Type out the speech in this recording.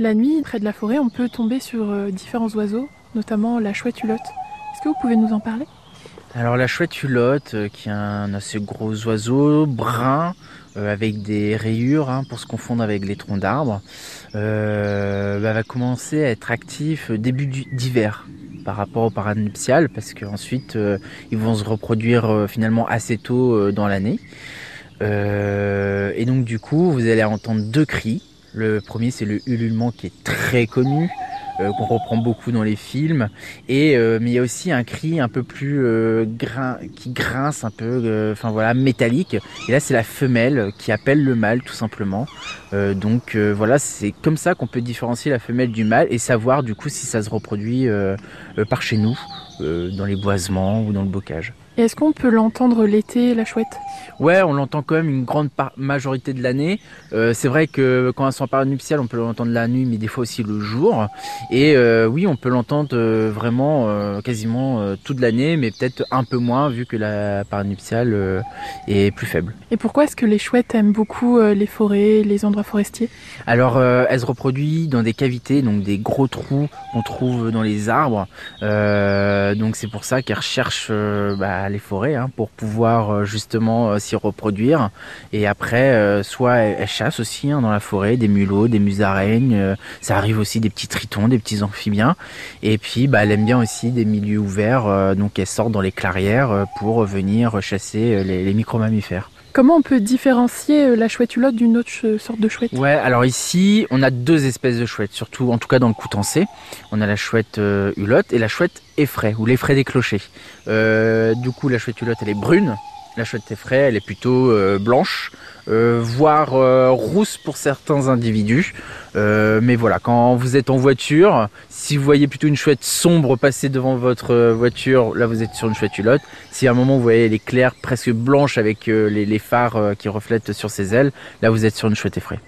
La nuit, près de la forêt, on peut tomber sur euh, différents oiseaux, notamment la chouette hulotte. Est-ce que vous pouvez nous en parler? Alors la chouette hulotte, euh, qui est un assez gros oiseau, brun, euh, avec des rayures hein, pour se confondre avec les troncs d'arbres, bah, va commencer à être actif début d'hiver par rapport au paranuptial parce qu'ensuite ils vont se reproduire finalement assez tôt dans l'année. Et donc du coup vous allez entendre deux cris. Le premier c'est le ululement qui est très connu, euh, qu'on reprend beaucoup dans les films. Et euh, mais il y a aussi un cri un peu plus euh, qui grince un peu, enfin voilà, métallique. Et là c'est la femelle qui appelle le mâle tout simplement. Donc voilà, c'est comme ça qu'on peut différencier la femelle du mâle et savoir du coup si ça se reproduit par chez nous, dans les boisements ou dans le bocage. Est-ce qu'on peut l'entendre l'été, la chouette? Ouais, on l'entend quand même une grande majorité de l'année. Euh, c'est vrai que quand elles sont en période nuptiale, on peut l'entendre la nuit, mais des fois aussi le jour. Et euh, oui, on peut l'entendre euh, vraiment euh, quasiment toute l'année, mais peut-être un peu moins vu que la période nuptiale est plus faible. Et pourquoi est-ce que les chouettes aiment beaucoup les forêts, les endroits forestiers? Alors, euh, elle se reproduit dans des cavités, donc des gros trous qu'on trouve dans les arbres. Donc c'est pour ça qu'elle recherche euh, bah, les forêts hein, pour pouvoir euh, justement euh, s'y reproduire. Et après, euh, soit elle, elle chasse aussi hein, dans la forêt des mulots, des musaraignes. ça arrive aussi des petits tritons, des petits amphibiens. Et puis, bah, elle aime bien aussi des milieux ouverts, donc elle sort dans les clairières pour venir chasser les, les micro-mammifères. Comment on peut différencier euh, la chouette hulotte d'une autre sorte de chouette? Ouais, alors ici, on a deux espèces de chouettes, surtout en tout cas dans le Coutancé. On a la chouette euh, hulotte et la chouette effraie, ou l'effraie des clochers. Euh, du coup, la chouette hulotte, elle est brune. La chouette effraie, elle est plutôt euh, blanche, euh, voire euh, rousse pour certains individus. Mais voilà, quand vous êtes en voiture, si vous voyez plutôt une chouette sombre passer devant votre voiture, là vous êtes sur une chouette hulotte. Si à un moment vous voyez les clairs presque blanches avec les, les phares qui reflètent sur ses ailes, là vous êtes sur une chouette effraie.